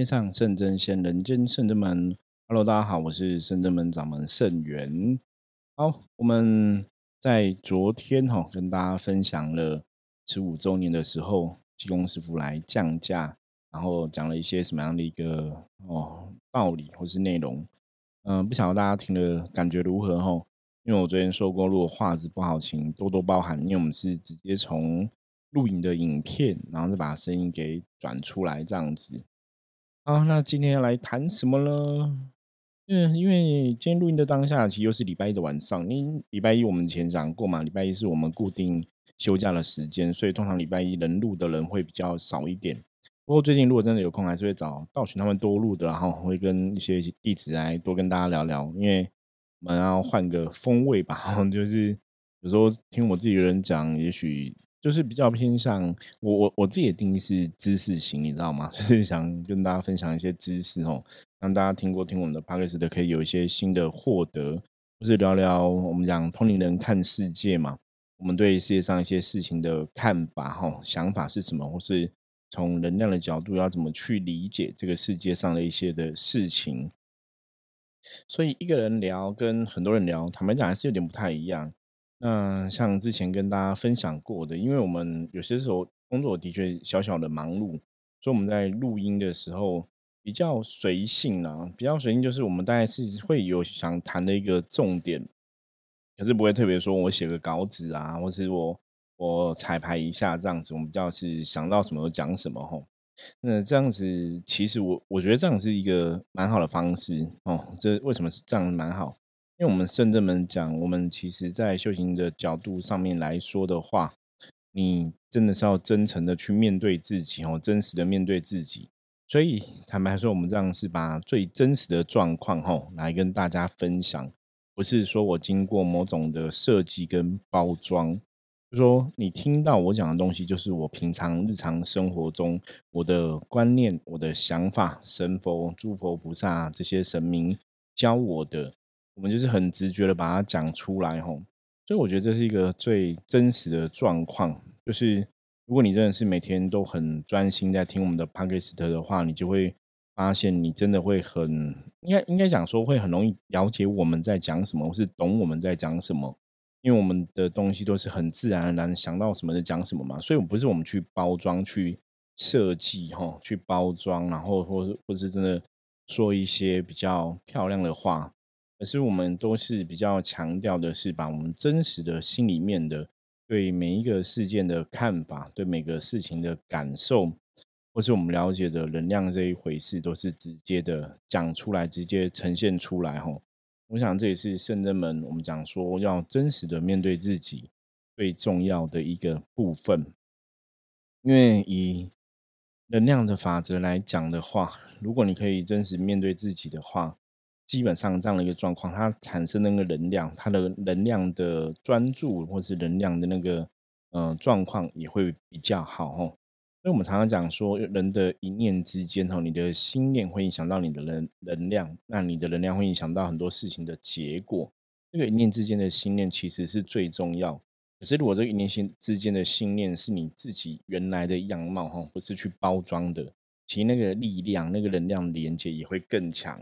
天上圣真仙，人间圣真门。Hello，大家好，我是圣真门掌门圣元。好，我们在昨天哈跟大家分享了十五周年的时候，济公师傅来降价，然后讲了一些什么样的一个哦道理或是内容。嗯，不晓得大家听了感觉如何哈？因为我昨天说过，如果画质不好，请多多包涵，因为我们是直接从录影的影片，然后再把声音给转出来这样子。好，那今天要来谈什么呢？嗯，因为今天录音的当下，其实又是礼拜一的晚上。因礼拜一我们前讲过嘛，礼拜一是我们固定休假的时间，所以通常礼拜一能录的人会比较少一点。不过最近如果真的有空，还是会找道群他们多录的，然后会跟一些弟子来多跟大家聊聊，因为我们要换个风味吧。就是有时候听我自己的人讲，也许。就是比较偏向我我我自己的定义是知识型，你知道吗？就是想跟大家分享一些知识哦，让大家听过听我们的 p o d c a s 的，可以有一些新的获得，或是聊聊我们讲同龄人看世界嘛，我们对世界上一些事情的看法哈，想法是什么，或是从能量的角度要怎么去理解这个世界上的一些的事情。所以一个人聊跟很多人聊，坦白讲还是有点不太一样。那像之前跟大家分享过的，因为我们有些时候工作的确小小的忙碌，所以我们在录音的时候比较随性啦，比较随性就是我们大概是会有想谈的一个重点，可是不会特别说我写个稿子啊，或是我我彩排一下这样子，我们比较是想到什么就讲什么吼。那这样子其实我我觉得这样是一个蛮好的方式哦。这为什么是这样蛮好？因为我们圣正们讲，我们其实在修行的角度上面来说的话，你真的是要真诚的去面对自己哦，真实的面对自己。所以坦白说，我们这样是把最真实的状况吼来跟大家分享，不是说我经过某种的设计跟包装，就说你听到我讲的东西，就是我平常日常生活中我的观念、我的想法，神佛、诸佛菩萨这些神明教我的。我们就是很直觉的把它讲出来吼，所以我觉得这是一个最真实的状况。就是如果你真的是每天都很专心在听我们的 podcast 的话，你就会发现你真的会很应该应该讲说会很容易了解我们在讲什么，或是懂我们在讲什么。因为我们的东西都是很自然而然想到什么就讲什么嘛，所以不是我们去包装、去设计哈，去包装，然后或或是真的说一些比较漂亮的话。可是我们都是比较强调的是，把我们真实的心里面的对每一个事件的看法，对每个事情的感受，或是我们了解的能量这一回事，都是直接的讲出来，直接呈现出来。吼，我想这也是圣人们我们讲说要真实的面对自己最重要的一个部分。因为以能量的法则来讲的话，如果你可以真实面对自己的话，基本上这样的一个状况，它产生那个能量，它的能量的专注或是能量的那个呃状况也会比较好哦。所以我们常常讲说，人的一念之间哦，你的心念会影响到你的能能量，那你的能量会影响到很多事情的结果。这个一念之间的心念其实是最重要。可是如果这个一念心之间的心念是你自己原来的样貌哈，不是去包装的，其实那个力量、那个能量连接也会更强。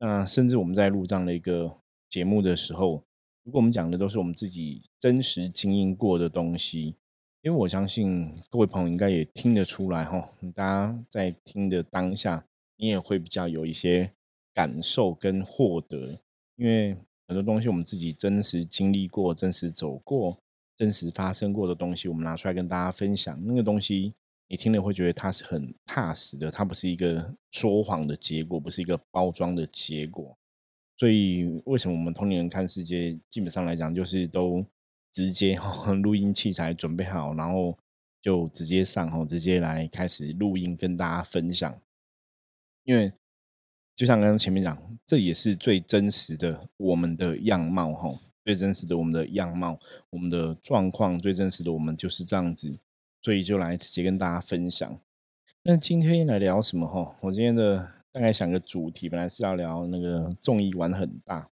那甚至我们在录这样的一个节目的时候，如果我们讲的都是我们自己真实经营过的东西，因为我相信各位朋友应该也听得出来哈，大家在听的当下，你也会比较有一些感受跟获得，因为很多东西我们自己真实经历过、真实走过、真实发生过的东西，我们拿出来跟大家分享，那个东西。你听了会觉得它是很踏实的，它不是一个说谎的结果，不是一个包装的结果。所以为什么我们同龄人看世界，基本上来讲就是都直接哈录音器材准备好，然后就直接上哈，直接来开始录音跟大家分享。因为就像刚刚前面讲，这也是最真实的我们的样貌哈，最真实的我们的样貌，我们的状况，最真实的我们就是这样子。所以就来直接跟大家分享。那今天来聊什么哈？我今天的大概想个主题，本来是要聊那个综艺玩很大，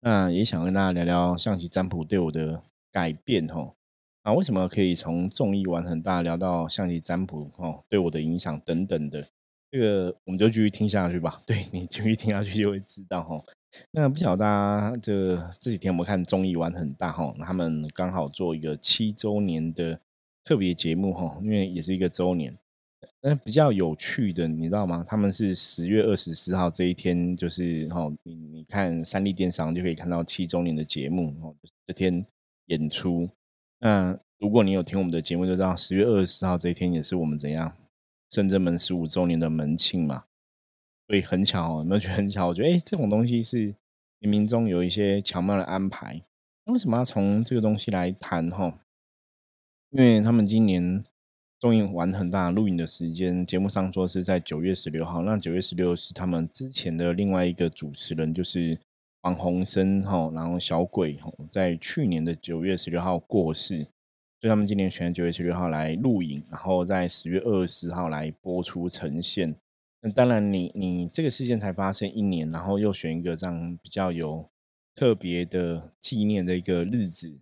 那也想跟大家聊聊象棋占卜对我的改变哈。啊，为什么可以从综艺玩很大聊到象棋占卜哦对我的影响等等的？这个我们就继续听下去吧。对你继续听下去就会知道哈。那不晓得大家这这几天我们看综艺玩很大哈，他们刚好做一个七周年的特别节目哈，因为也是一个周年。那比较有趣的，你知道吗？他们是十月二十四号这一天，就是哈，你你看三立电商就可以看到七周年的节目哦，这天演出。那如果你有听我们的节目，就知道十月二十四号这一天也是我们怎样深圳门十五周年的门庆嘛。所以很巧，有没有觉得很巧？我觉得哎，这种东西是冥冥中有一些巧妙的安排。那为什么要从这个东西来谈哈？因为他们今年。终于玩很大，录影的时间节目上说是在九月十六号。那九月十六是他们之前的另外一个主持人，就是黄鸿升哈，然后小鬼哈，在去年的九月十六号过世，所以他们今年选九月十六号来录影，然后在十月二十号来播出呈现。那当然，你你这个事件才发生一年，然后又选一个这样比较有特别的纪念的一个日子。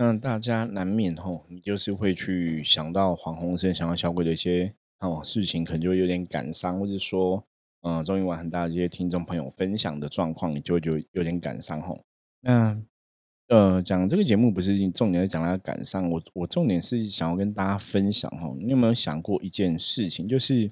那大家难免吼，你就是会去想到黄鸿升、想到小鬼的一些哦事情，可能就会有点感伤，或者说，嗯，终于玩很大的这些听众朋友分享的状况，你就会就有点感伤吼。那呃，讲这个节目不是重点，是讲他感伤。我我重点是想要跟大家分享吼，你有没有想过一件事情，就是，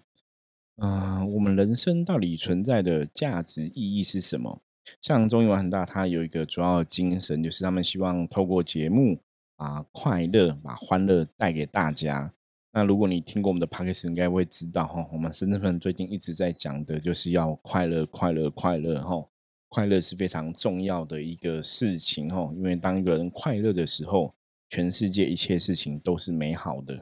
嗯，我们人生到底存在的价值意义是什么？像综艺玩很大，它有一个主要精神，就是他们希望透过节目把快乐、把欢乐带给大家。那如果你听过我们的 p o d c a 应该会知道哈，我们深圳粉最近一直在讲的就是要快乐、快乐、快乐哈。快乐是非常重要的一个事情哈，因为当一个人快乐的时候，全世界一切事情都是美好的；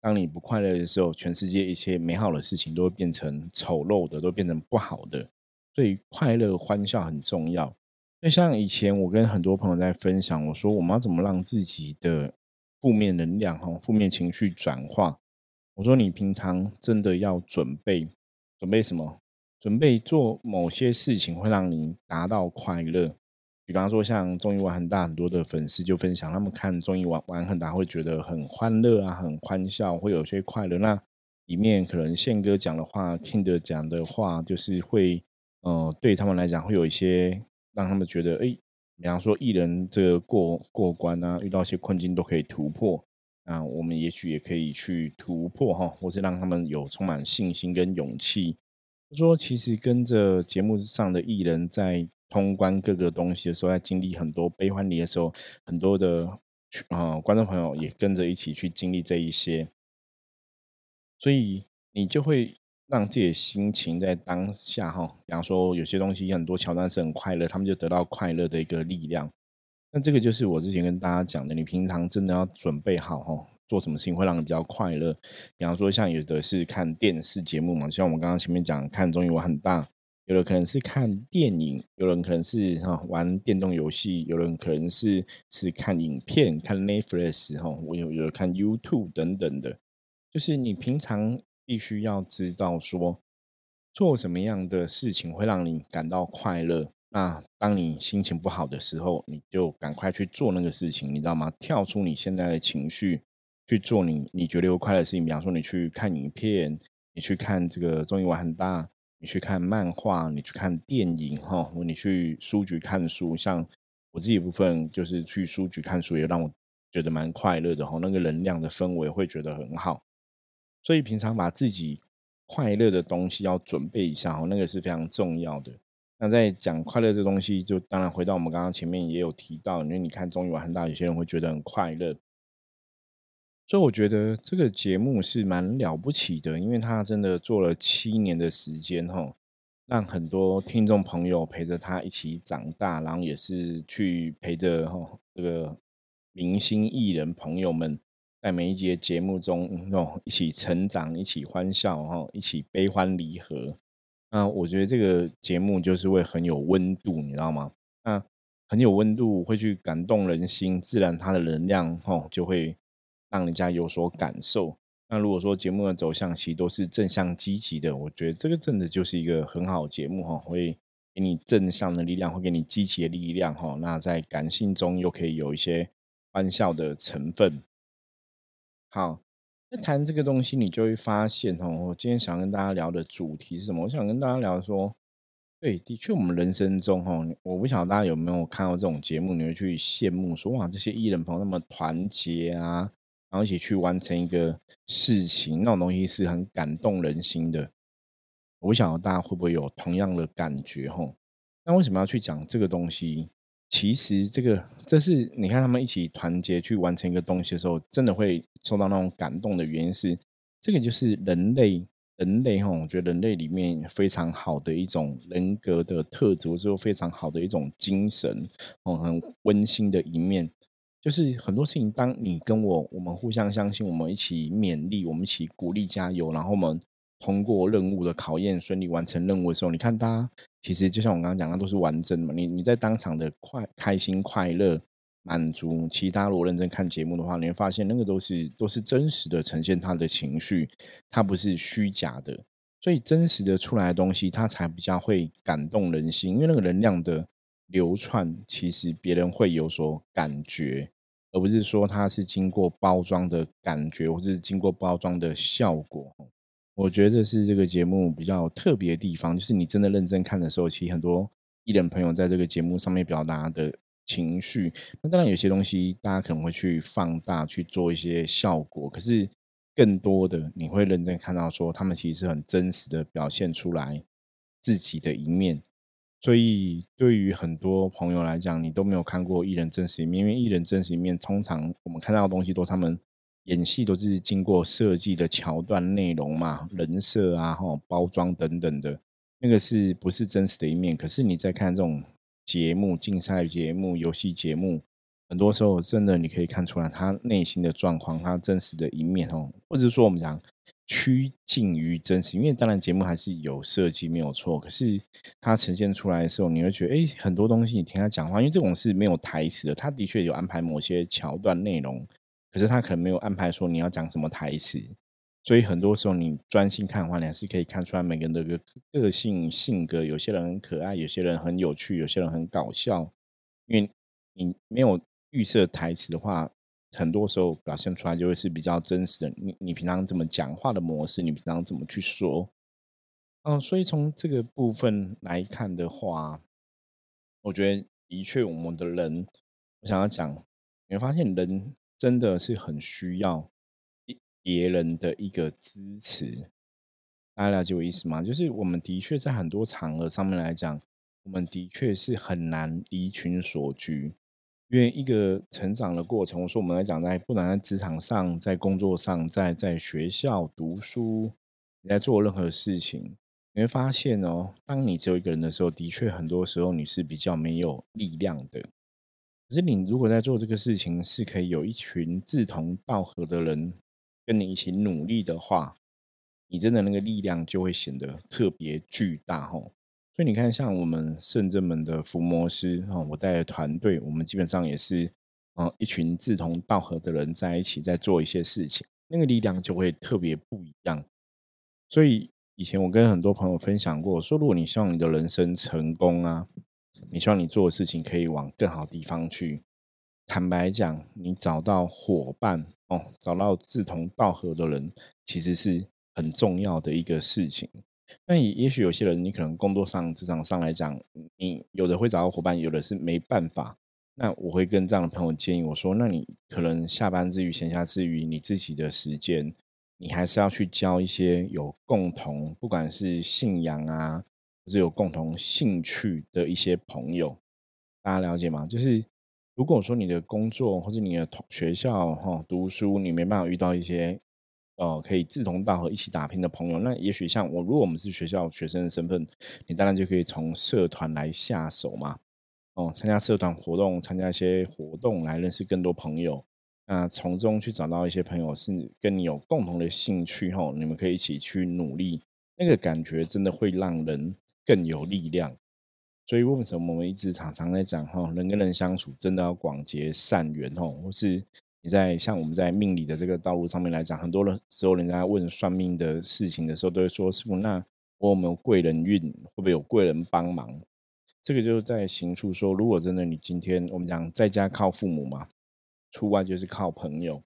当你不快乐的时候，全世界一切美好的事情都会变成丑陋的，都变成不好的。所以快乐欢笑很重要。那像以前我跟很多朋友在分享，我说我们要怎么让自己的负面能量、哈负面情绪转化。我说你平常真的要准备准备什么？准备做某些事情会让你达到快乐。比方说像综艺玩很大，很多的粉丝就分享，他们看综艺玩玩很大会觉得很欢乐啊，很欢笑，会有些快乐。那里面可能宪哥讲的话，King 讲的话，就是会。呃，对他们来讲，会有一些让他们觉得，哎，比方说艺人这个过过关啊，遇到一些困境都可以突破，啊，我们也许也可以去突破哈，或是让他们有充满信心跟勇气。说其实跟着节目上的艺人，在通关各个东西的时候，在经历很多悲欢离的时候，很多的啊观众朋友也跟着一起去经历这一些，所以你就会。让自己的心情在当下哈，比方说有些东西很多桥段是很快乐，他们就得到快乐的一个力量。那这个就是我之前跟大家讲的，你平常真的要准备好哈，做什么事情会让你比较快乐。比方说像有的是看电视节目嘛，像我们刚刚前面讲看综艺玩很大，有的可能是看电影，有人可能是哈玩电动游戏，有人可能是是看影片，看 Netflix 哈，我有有看 YouTube 等等的，就是你平常。必须要知道说，做什么样的事情会让你感到快乐。那当你心情不好的时候，你就赶快去做那个事情，你知道吗？跳出你现在的情绪，去做你你觉得有快乐的事情。比方说，你去看影片，你去看这个综艺玩很大，你去看漫画，你去看电影，哈，你去书局看书。像我自己部分，就是去书局看书，也让我觉得蛮快乐的，哈，那个能量的氛围会觉得很好。所以平常把自己快乐的东西要准备一下哦，那个是非常重要的。那在讲快乐这东西，就当然回到我们刚刚前面也有提到，因为你看综艺玩很大，有些人会觉得很快乐。所以我觉得这个节目是蛮了不起的，因为他真的做了七年的时间哈，让很多听众朋友陪着他一起长大，然后也是去陪着哈这个明星艺人朋友们。在每一节节目中，哦，一起成长，一起欢笑，哈，一起悲欢离合。那我觉得这个节目就是会很有温度，你知道吗？那很有温度，会去感动人心，自然它的能量，哦，就会让人家有所感受。那如果说节目的走向其实都是正向积极的，我觉得这个真的就是一个很好节目，哈，会给你正向的力量，会给你积极的力量，哈。那在感性中又可以有一些欢笑的成分。好，那谈这个东西，你就会发现哦，我今天想跟大家聊的主题是什么？我想跟大家聊说，对，的确，我们人生中哈，我不晓得大家有没有看到这种节目，你会去羡慕说，哇，这些艺人朋友那么团结啊，然后一起去完成一个事情，那种东西是很感动人心的。我不晓得大家会不会有同样的感觉哈？那为什么要去讲这个东西？其实这个，这是你看他们一起团结去完成一个东西的时候，真的会受到那种感动的原因是，这个就是人类，人类哈，我觉得人类里面非常好的一种人格的特质，或者说非常好的一种精神，哦，很温馨的一面，就是很多事情，当你跟我，我们互相相信，我们一起勉励，我们一起鼓励加油，然后我们。通过任务的考验，顺利完成任务的时候，你看，大家其实就像我刚刚讲的，都是完整的嘛。你你在当场的快开心、快乐、满足，其他如果认真看节目的话，你会发现那个都是都是真实的呈现他的情绪，它不是虚假的。所以真实的出来的东西，它才比较会感动人心，因为那个能量的流窜，其实别人会有所感觉，而不是说它是经过包装的感觉，或者是经过包装的效果。我觉得这是这个节目比较特别的地方，就是你真的认真看的时候，其实很多艺人朋友在这个节目上面表达的情绪，那当然有些东西大家可能会去放大去做一些效果，可是更多的你会认真看到说，他们其实是很真实的表现出来自己的一面。所以对于很多朋友来讲，你都没有看过艺人真实一面，因为艺人真实一面通常我们看到的东西都是他们。演戏都是经过设计的桥段、内容嘛，人设啊、哈包装等等的，那个是不是真实的一面？可是你在看这种节目、竞赛节目、游戏节目，很多时候真的你可以看出来他内心的状况，他真实的一面哦，或者说我们讲趋近于真实，因为当然节目还是有设计没有错，可是它呈现出来的时候，你会觉得哎，很多东西你听他讲话，因为这种是没有台词的，他的确有安排某些桥段内容。可是他可能没有安排说你要讲什么台词，所以很多时候你专心看的话，你还是可以看出来每个人的个个性性格。有些人很可爱，有些人很有趣，有些人很搞笑。因为你没有预设台词的话，很多时候表现出来就会是比较真实的。你你平常怎么讲话的模式，你平常怎么去说？嗯，所以从这个部分来看的话，我觉得的确我们的人，我想要讲，你会发现人。真的是很需要别人的一个支持，大家了解我意思吗？就是我们的确在很多场合上面来讲，我们的确是很难离群所居，因为一个成长的过程。我说我们来讲，在不管在职场上、在工作上、在在学校读书，你在做任何事情，你会发现哦，当你只有一个人的时候，的确很多时候你是比较没有力量的。可是你如果在做这个事情，是可以有一群志同道合的人跟你一起努力的话，你真的那个力量就会显得特别巨大吼。所以你看，像我们圣正门的伏魔师，我带的团队，我们基本上也是啊一群志同道合的人在一起在做一些事情，那个力量就会特别不一样。所以以前我跟很多朋友分享过，说如果你希望你的人生成功啊。你希望你做的事情可以往更好地方去。坦白讲，你找到伙伴哦，找到志同道合的人，其实是很重要的一个事情。那也也许有些人，你可能工作上、职场上来讲，你有的会找到伙伴，有的是没办法。那我会跟这样的朋友建议我说：，那你可能下班之余、闲暇之余，你自己的时间，你还是要去交一些有共同，不管是信仰啊。是有共同兴趣的一些朋友，大家了解吗？就是如果说你的工作或者你的同学校哈读书，你没办法遇到一些呃可以志同道合一起打拼的朋友，那也许像我，如果我们是学校学生的身份，你当然就可以从社团来下手嘛。哦，参加社团活动，参加一些活动来认识更多朋友，那从中去找到一些朋友是跟你有共同的兴趣哈，你们可以一起去努力，那个感觉真的会让人。更有力量，所以为什么我们一直常常在讲哈，人跟人相处真的要广结善缘哦，或是你在像我们在命理的这个道路上面来讲，很多的时候人家问算命的事情的时候，都会说师傅，那我有没有贵人运，会不会有贵人帮忙？这个就是在行处说，如果真的你今天我们讲在家靠父母嘛，出外就是靠朋友，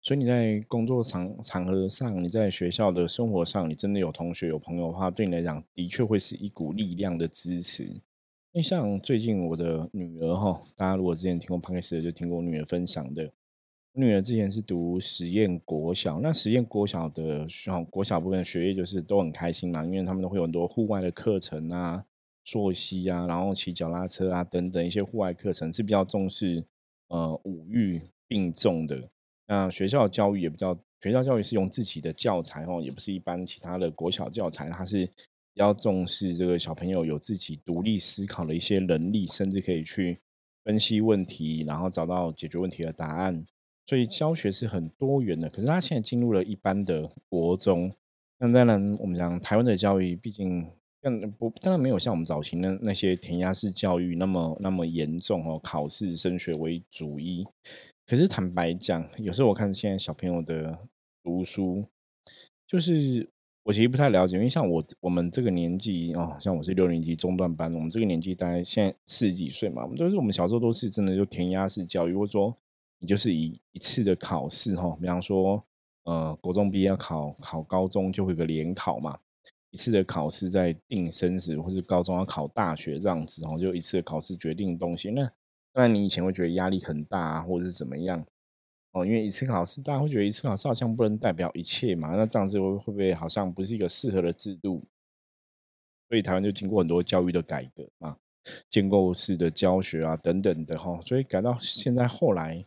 所以你在工作场场合上，你在学校的生活上，你真的有同学有朋友的话，对你来讲的确会是一股力量的支持。因为像最近我的女儿哈，大家如果之前听过 p o d c 就听过我女儿分享的。女儿之前是读实验国小，那实验国小的小国小部分的学业就是都很开心嘛，因为他们都会有很多户外的课程啊，作息啊，然后骑脚拉车啊等等一些户外课程是比较重视呃五育并重的。那学校教育也比较，学校教育是用自己的教材哦，也不是一般其他的国小教材，它是比较重视这个小朋友有自己独立思考的一些能力，甚至可以去分析问题，然后找到解决问题的答案。所以教学是很多元的。可是他现在进入了一般的国中，那当然我们讲台湾的教育，毕竟更不当然没有像我们早期那那些填鸭式教育那么那么严重哦，考试升学为主一。可是坦白讲，有时候我看现在小朋友的读书，就是我其实不太了解，因为像我我们这个年纪哦，像我是六年级中段班，我们这个年纪大概现在四十几岁嘛，我们都是我们小时候都是真的就填鸭式教育，或者说你就是以一次的考试哈，比方说呃国中毕业要考考高中就会有个联考嘛，一次的考试在定生死，或是高中要考大学这样子哦，就一次的考试决定东西那。当然，你以前会觉得压力很大，或者是怎么样哦？因为一次考试，大家会觉得一次考试好像不能代表一切嘛。那这样子会会不会好像不是一个适合的制度？所以台湾就经过很多教育的改革嘛，建构式的教学啊等等的哈。所以改到现在后来，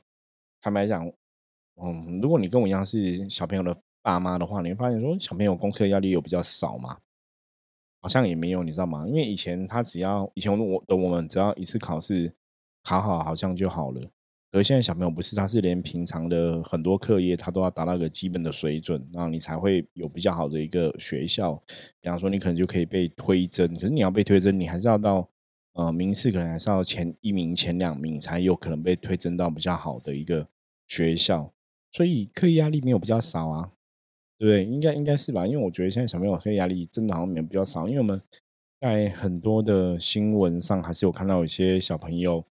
坦白讲，嗯，如果你跟我一样是小朋友的爸妈的话，你会发现说小朋友功课压力有比较少嘛？好像也没有，你知道吗？因为以前他只要以前我的我们只要一次考试。考好好像就好了，而现在小朋友不是，他是连平常的很多课业他都要达到一个基本的水准，然后你才会有比较好的一个学校。比方说，你可能就可以被推甄，可是你要被推甄，你还是要到呃名次可能还是要前一名、前两名才有可能被推甄到比较好的一个学校。所以课业压力没有比较少啊，对不对？应该应该是吧？因为我觉得现在小朋友课业压力真的好像没有比较少，因为我们在很多的新闻上还是有看到有些小朋友。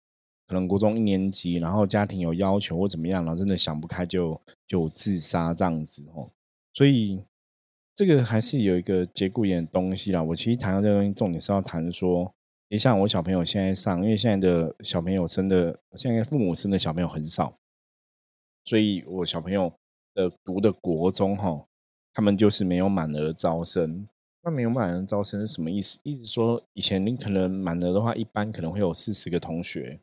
可能国中一年级，然后家庭有要求或怎么样，然后真的想不开就就自杀这样子哦。所以这个还是有一个节骨眼的东西啦。我其实谈到这个东西，重点是要谈说，你像我小朋友现在上，因为现在的小朋友生的，现在父母生的小朋友很少，所以我小朋友的读的国中哈，他们就是没有满额招生。那没有满额招生是什么意思？意思说以前你可能满额的话，一般可能会有四十个同学。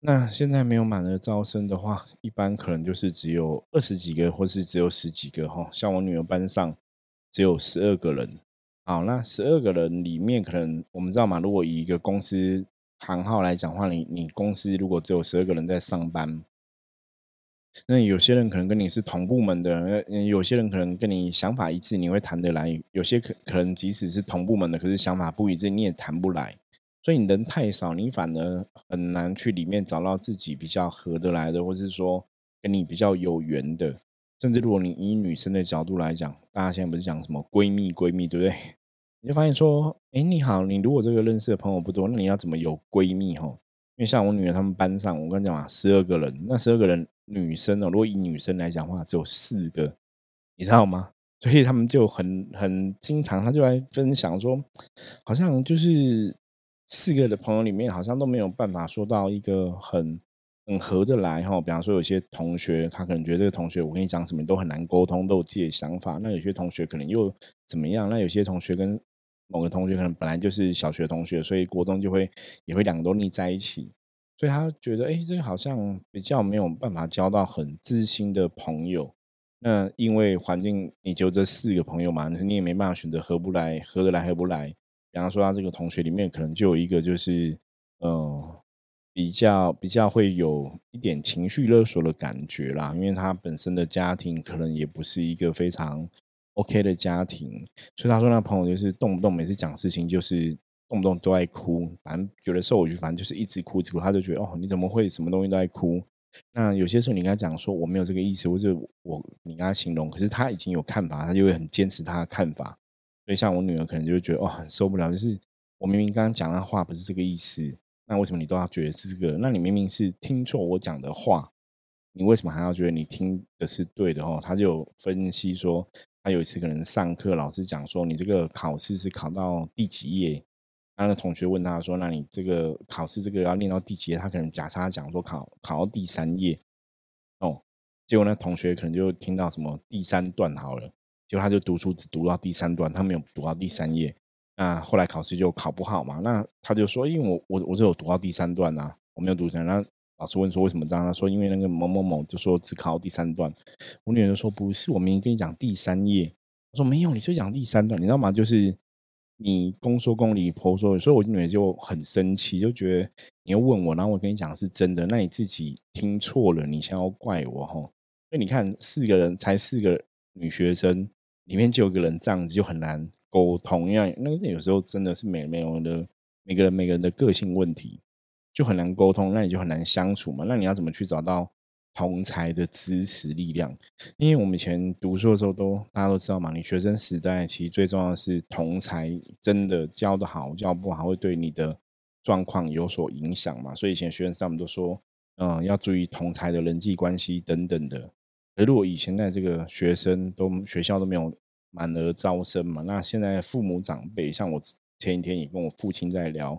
那现在没有满额招生的话，一般可能就是只有二十几个，或是只有十几个哈。像我女儿班上只有十二个人，好，那十二个人里面，可能我们知道嘛，如果以一个公司行号来讲话，你你公司如果只有十二个人在上班，那有些人可能跟你是同部门的，有些人可能跟你想法一致，你会谈得来；有些可可能即使是同部门的，可是想法不一致，你也谈不来。所以你人太少，你反而很难去里面找到自己比较合得来的，或是说跟你比较有缘的。甚至如果你以女生的角度来讲，大家现在不是讲什么闺蜜闺蜜，对不对？你就发现说，哎，你好，你如果这个认识的朋友不多，那你要怎么有闺蜜？哈，因为像我女儿他们班上，我跟你讲啊，十二个人，那十二个人女生哦，如果以女生来讲的话，只有四个，你知道吗？所以他们就很很经常，他就来分享说，好像就是。四个的朋友里面，好像都没有办法说到一个很很合得来哈。比方说，有些同学他可能觉得这个同学我跟你讲什么都很难沟通，都有自己的想法。那有些同学可能又怎么样？那有些同学跟某个同学可能本来就是小学同学，所以国中就会也会两个都腻在一起。所以他觉得，哎，这个好像比较没有办法交到很知心的朋友。那因为环境，你就这四个朋友嘛，你也没办法选择合不来，合得来合不来。比方说，他这个同学里面可能就有一个，就是，呃，比较比较会有一点情绪勒索的感觉啦。因为他本身的家庭可能也不是一个非常 OK 的家庭，所以他说那朋友就是动不动每次讲事情就是动不动都爱哭，反正觉得受委屈，反正就是一直哭一直哭。他就觉得哦，你怎么会什么东西都在哭？那有些时候你跟他讲说我没有这个意思，或者我你跟他形容，可是他已经有看法，他就会很坚持他的看法。所以，像我女儿可能就会觉得，哦，很受不了。就是我明明刚刚讲的话不是这个意思，那为什么你都要觉得是这个？那你明明是听错我讲的话，你为什么还要觉得你听的是对的哦？他就分析说，他有一次可能上课，老师讲说，你这个考试是考到第几页？那个同学问他说，那你这个考试这个要练到第几页？他可能假设他讲说考考到第三页哦，结果那，同学可能就听到什么第三段好了，结果他就读书只读到第三段，他没有读到第三页。那后来考试就考不好嘛？那他就说，因为我我我只有读到第三段呐，我没有读成。那老师问说为什么这样？他说因为那个某某某就说只考到第三段。我女儿就说不是，我明明跟你讲第三页。我说没有，你就讲第三段，你知道吗？就是你公说公理，婆说，所以我女儿就很生气，就觉得你要问我，然后我跟你讲是真的，那你自己听错了，你想要怪我哈？所以你看，四个人才四个女学生，里面就有个人这样子，就很难。沟通，因为那个有时候真的是每每个人的每个人每个人的个性问题，就很难沟通，那你就很难相处嘛。那你要怎么去找到同才的支持力量？因为我们以前读书的时候，都大家都知道嘛，你学生时代其实最重要的是同才真的教的好，教不好会对你的状况有所影响嘛。所以以前学生上面都说，嗯，要注意同才的人际关系等等的。而如果以前在这个学生都学校都没有。满额招生嘛，那现在父母长辈，像我前几天也跟我父亲在聊，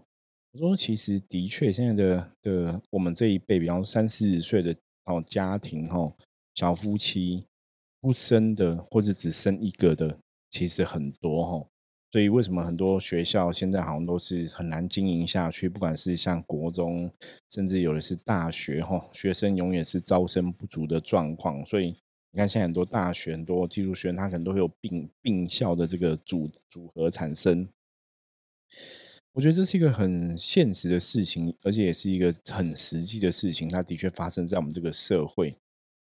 我说其实的确现在的的我们这一辈，比方三四十岁的哦家庭哦小夫妻不生的或者只生一个的，其实很多哈。所以为什么很多学校现在好像都是很难经营下去？不管是像国中，甚至有的是大学哈，学生永远是招生不足的状况，所以。你看，现在很多大学、很多技术学院，它可能都会有并并校的这个组组合产生。我觉得这是一个很现实的事情，而且也是一个很实际的事情。它的确发生在我们这个社会。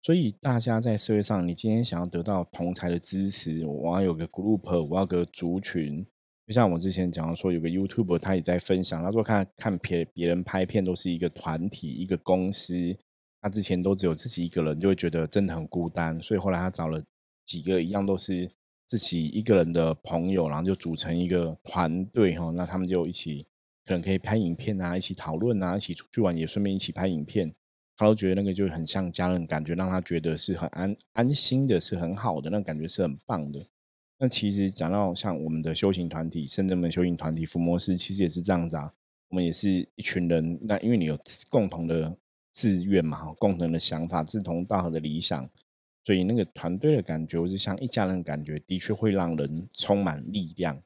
所以，大家在社会上，你今天想要得到同才的支持，我要有个 group，我要个族群。就像我之前讲说，有个 YouTube，他也在分享，他说看看别别人拍片都是一个团体、一个公司。他之前都只有自己一个人，就会觉得真的很孤单，所以后来他找了几个一样都是自己一个人的朋友，然后就组成一个团队哈。那他们就一起可能可以拍影片啊，一起讨论啊，一起出去玩也顺便一起拍影片。他都觉得那个就很像家人，感觉让他觉得是很安安心的，是很好的，那感觉是很棒的。那其实讲到像我们的修行团体，圣人门修行团体伏魔师，其实也是这样子啊。我们也是一群人，那因为你有共同的。志愿嘛，共同的想法，志同道合的理想，所以那个团队的感觉，或是像一家人感觉，的确会让人充满力量。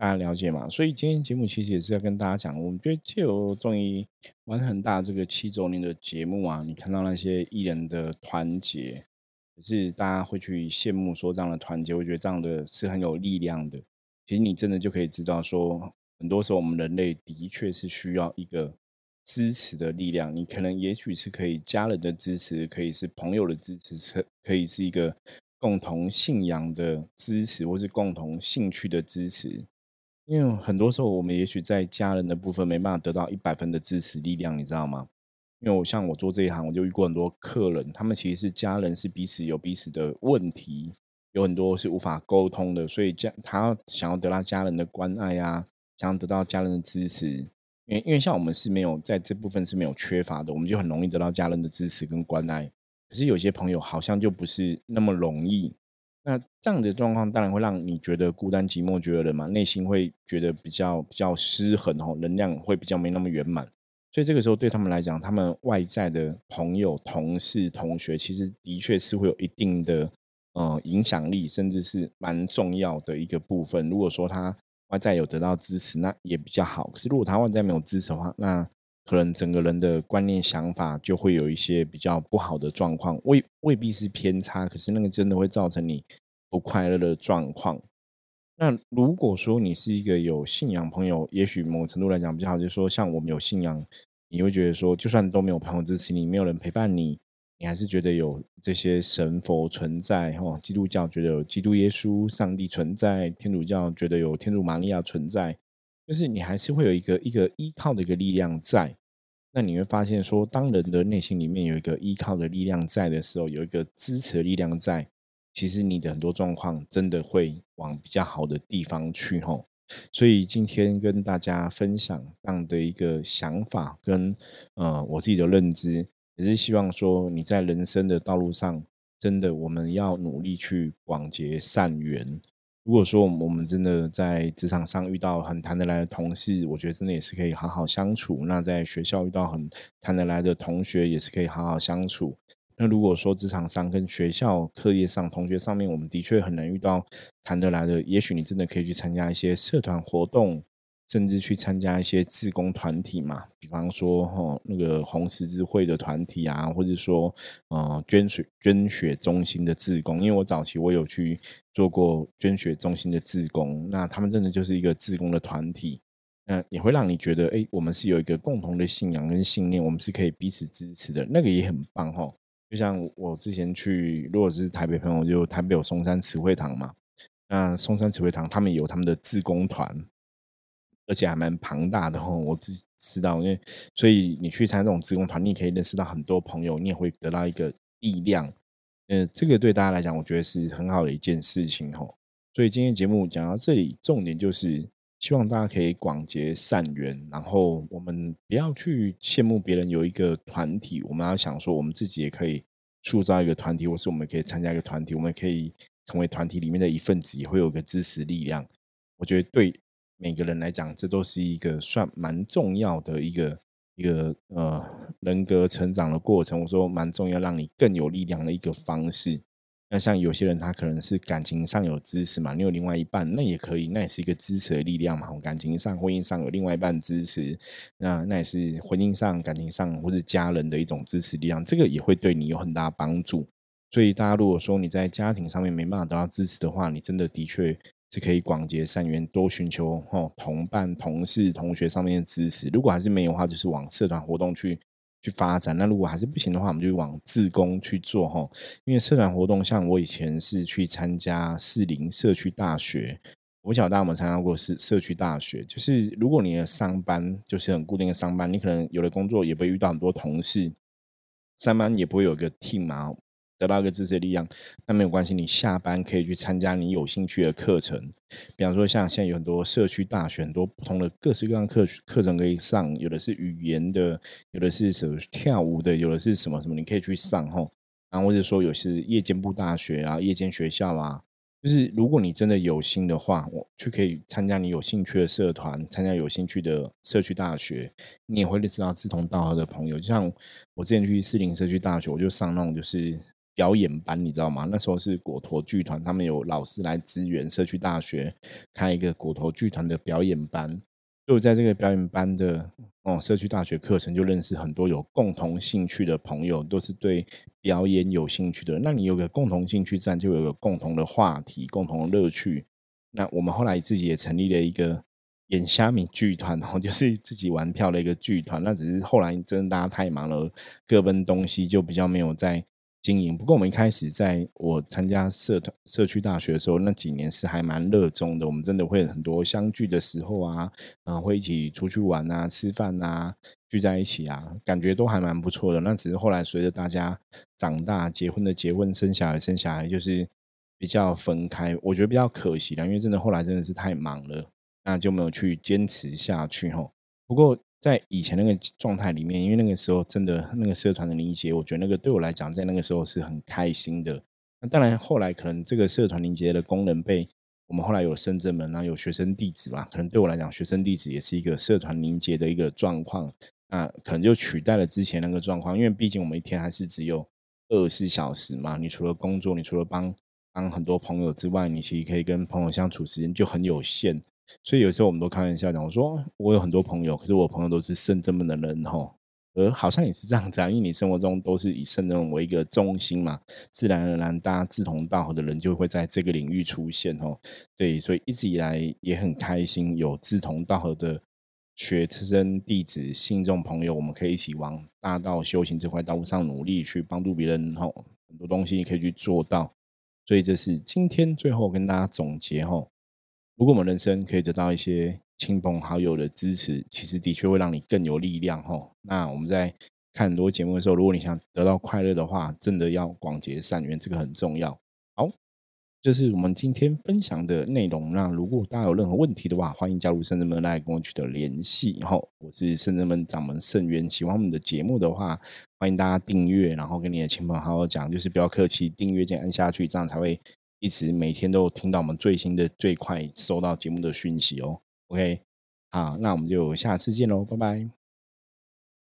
大家了解吗？所以今天节目其实也是要跟大家讲，我们觉得借由终于玩很大这个七周年的节目啊，你看到那些艺人的团结，可是大家会去羡慕说这样的团结，我觉得这样的是很有力量的。其实你真的就可以知道说，很多时候我们人类的确是需要一个。支持的力量，你可能也许是可以家人的支持，可以是朋友的支持，是可以是一个共同信仰的支持，或是共同兴趣的支持。因为很多时候，我们也许在家人的部分没办法得到一百分的支持力量，你知道吗？因为我像我做这一行，我就遇过很多客人，他们其实是家人，是彼此有彼此的问题，有很多是无法沟通的，所以家他想要得到家人的关爱啊，想要得到家人的支持。因因为像我们是没有在这部分是没有缺乏的，我们就很容易得到家人的支持跟关爱。可是有些朋友好像就不是那么容易。那这样的状况当然会让你觉得孤单寂寞，觉得人嘛，内心会觉得比较比较失衡哦，能量会比较没那么圆满。所以这个时候对他们来讲，他们外在的朋友、同事、同学，其实的确是会有一定的呃影响力，甚至是蛮重要的一个部分。如果说他。外在有得到支持，那也比较好。可是如果他外在没有支持的话，那可能整个人的观念想法就会有一些比较不好的状况，未未必是偏差，可是那个真的会造成你不快乐的状况。那如果说你是一个有信仰朋友，也许某程度来讲比较好，就是说像我们有信仰，你会觉得说，就算都没有朋友支持你，没有人陪伴你。你还是觉得有这些神佛存在哦，基督教觉得有基督耶稣、上帝存在，天主教觉得有天主玛利亚存在，就是你还是会有一个一个依靠的一个力量在。那你会发现说，当人的内心里面有一个依靠的力量在的时候，有一个支持的力量在，其实你的很多状况真的会往比较好的地方去吼。所以今天跟大家分享这样的一个想法跟呃我自己的认知。也是希望说你在人生的道路上，真的我们要努力去广结善缘。如果说我们真的在职场上遇到很谈得来的同事，我觉得真的也是可以好好相处。那在学校遇到很谈得来的同学，也是可以好好相处。那如果说职场上跟学校课业上同学上面，我们的确很难遇到谈得来的，也许你真的可以去参加一些社团活动，甚至去参加一些自工团体嘛，比方说哈那个红十字会的团体啊，或者说呃捐血捐血中心的自工，因为我早期我有去做过捐血中心的自工，那他们真的就是一个自工的团体，那也会让你觉得哎，我们是有一个共同的信仰跟信念，我们是可以彼此支持的，那个也很棒哈。就像我之前去，如果是台北朋友，就台北有松山慈惠堂嘛。那松山慈惠堂他们有他们的自工团，而且还蛮庞大的哦。我自知道，因为所以你去参加这种职工团，你可以认识到很多朋友，你也会得到一个力量。呃，这个对大家来讲，我觉得是很好的一件事情哦。所以今天节目讲到这里，重点就是。希望大家可以广结善缘，然后我们不要去羡慕别人有一个团体，我们要想说，我们自己也可以塑造一个团体，或是我们可以参加一个团体，我们可以成为团体里面的一份子，也会有一个支持力量。我觉得对每个人来讲，这都是一个算蛮重要的一个一个呃人格成长的过程。我说蛮重要，让你更有力量的一个方式。那像有些人，他可能是感情上有支持嘛，你有另外一半，那也可以，那也是一个支持的力量嘛。感情上、婚姻上有另外一半支持，那那也是婚姻上、感情上或者家人的一种支持力量，这个也会对你有很大帮助。所以大家如果说你在家庭上面没办法得到支持的话，你真的的确是可以广结善缘，多寻求哦同伴、同事、同学上面的支持。如果还是没有的话，就是往社团活动去。去发展，那如果还是不行的话，我们就往自工去做哈。因为社团活动，像我以前是去参加四零社区大学，我不晓得大家有没有参加过是社区大学。就是如果你的上班就是很固定的上班，你可能有的工作也不会遇到很多同事，上班也不会有个 team 嘛。得到一个支持力量，那没有关系。你下班可以去参加你有兴趣的课程，比方说像现在有很多社区大学，很多不同的各式各样课课程可以上，有的是语言的，有的是什么跳舞的，有的是什么什么，你可以去上吼。然后或者说有些夜间部大学啊，夜间学校啊，就是如果你真的有心的话，我去可以参加你有兴趣的社团，参加有兴趣的社区大学，你也会认识到志同道合的朋友。就像我之前去四零社区大学，我就上那种就是。表演班你知道吗？那时候是果陀剧团，他们有老师来支援社区大学开一个果陀剧团的表演班。就在这个表演班的哦，社区大学课程就认识很多有共同兴趣的朋友，都是对表演有兴趣的。那你有个共同兴趣，自然就有个共同的话题、共同的乐趣。那我们后来自己也成立了一个演虾米剧团，然后就 是自己玩票的一个剧团。那只是后来真的大家太忙了，各奔东西，就比较没有在。经营不过，我们一开始在我参加社团社区大学的时候，那几年是还蛮热衷的。我们真的会很多相聚的时候啊，嗯，会一起出去玩啊、吃饭啊，聚在一起啊，感觉都还蛮不错的。那只是后来随着大家长大，结婚的结婚，生小孩生小孩，就是比较分开。我觉得比较可惜了，因为真的后来真的是太忙了，那就没有去坚持下去吼。不过。在以前那个状态里面，因为那个时候真的那个社团的凝结，我觉得那个对我来讲，在那个时候是很开心的。那当然，后来可能这个社团凝结的功能被我们后来有深圳门然后，有学生地址嘛，可能对我来讲，学生地址也是一个社团凝结的一个状况。那可能就取代了之前那个状况，因为毕竟我们一天还是只有二十四小时嘛。你除了工作，你除了帮帮很多朋友之外，你其实可以跟朋友相处时间就很有限。所以有时候我们都开玩笑讲，我说我有很多朋友，可是我朋友都是圣这么的人哈，而好像也是这样子啊，因为你生活中都是以圣正门为一个中心嘛，自然而然大家志同道合的人就会在这个领域出现哦。对，所以一直以来也很开心，有志同道合的学生弟子、信众朋友，我们可以一起往大道修行这块道路上努力，去帮助别人吼，很多东西你可以去做到。所以这是今天最后跟大家总结吼。如果我们人生可以得到一些亲朋好友的支持，其实的确会让你更有力量吼。那我们在看很多节目的时候，如果你想得到快乐的话，真的要广结善缘，这个很重要。好。就是我们今天分享的内容。那如果大家有任何问题的话，欢迎加入圣人们来跟我取得联系。然后我是圣人们掌门圣元，喜欢我们的节目的话，欢迎大家订阅，然后跟你的亲朋好友讲，就是不要客气，订阅键按下去，这样才会一直每天都听到我们最新的、最快收到节目的讯息哦。OK，好，那我们就下次见喽，拜拜。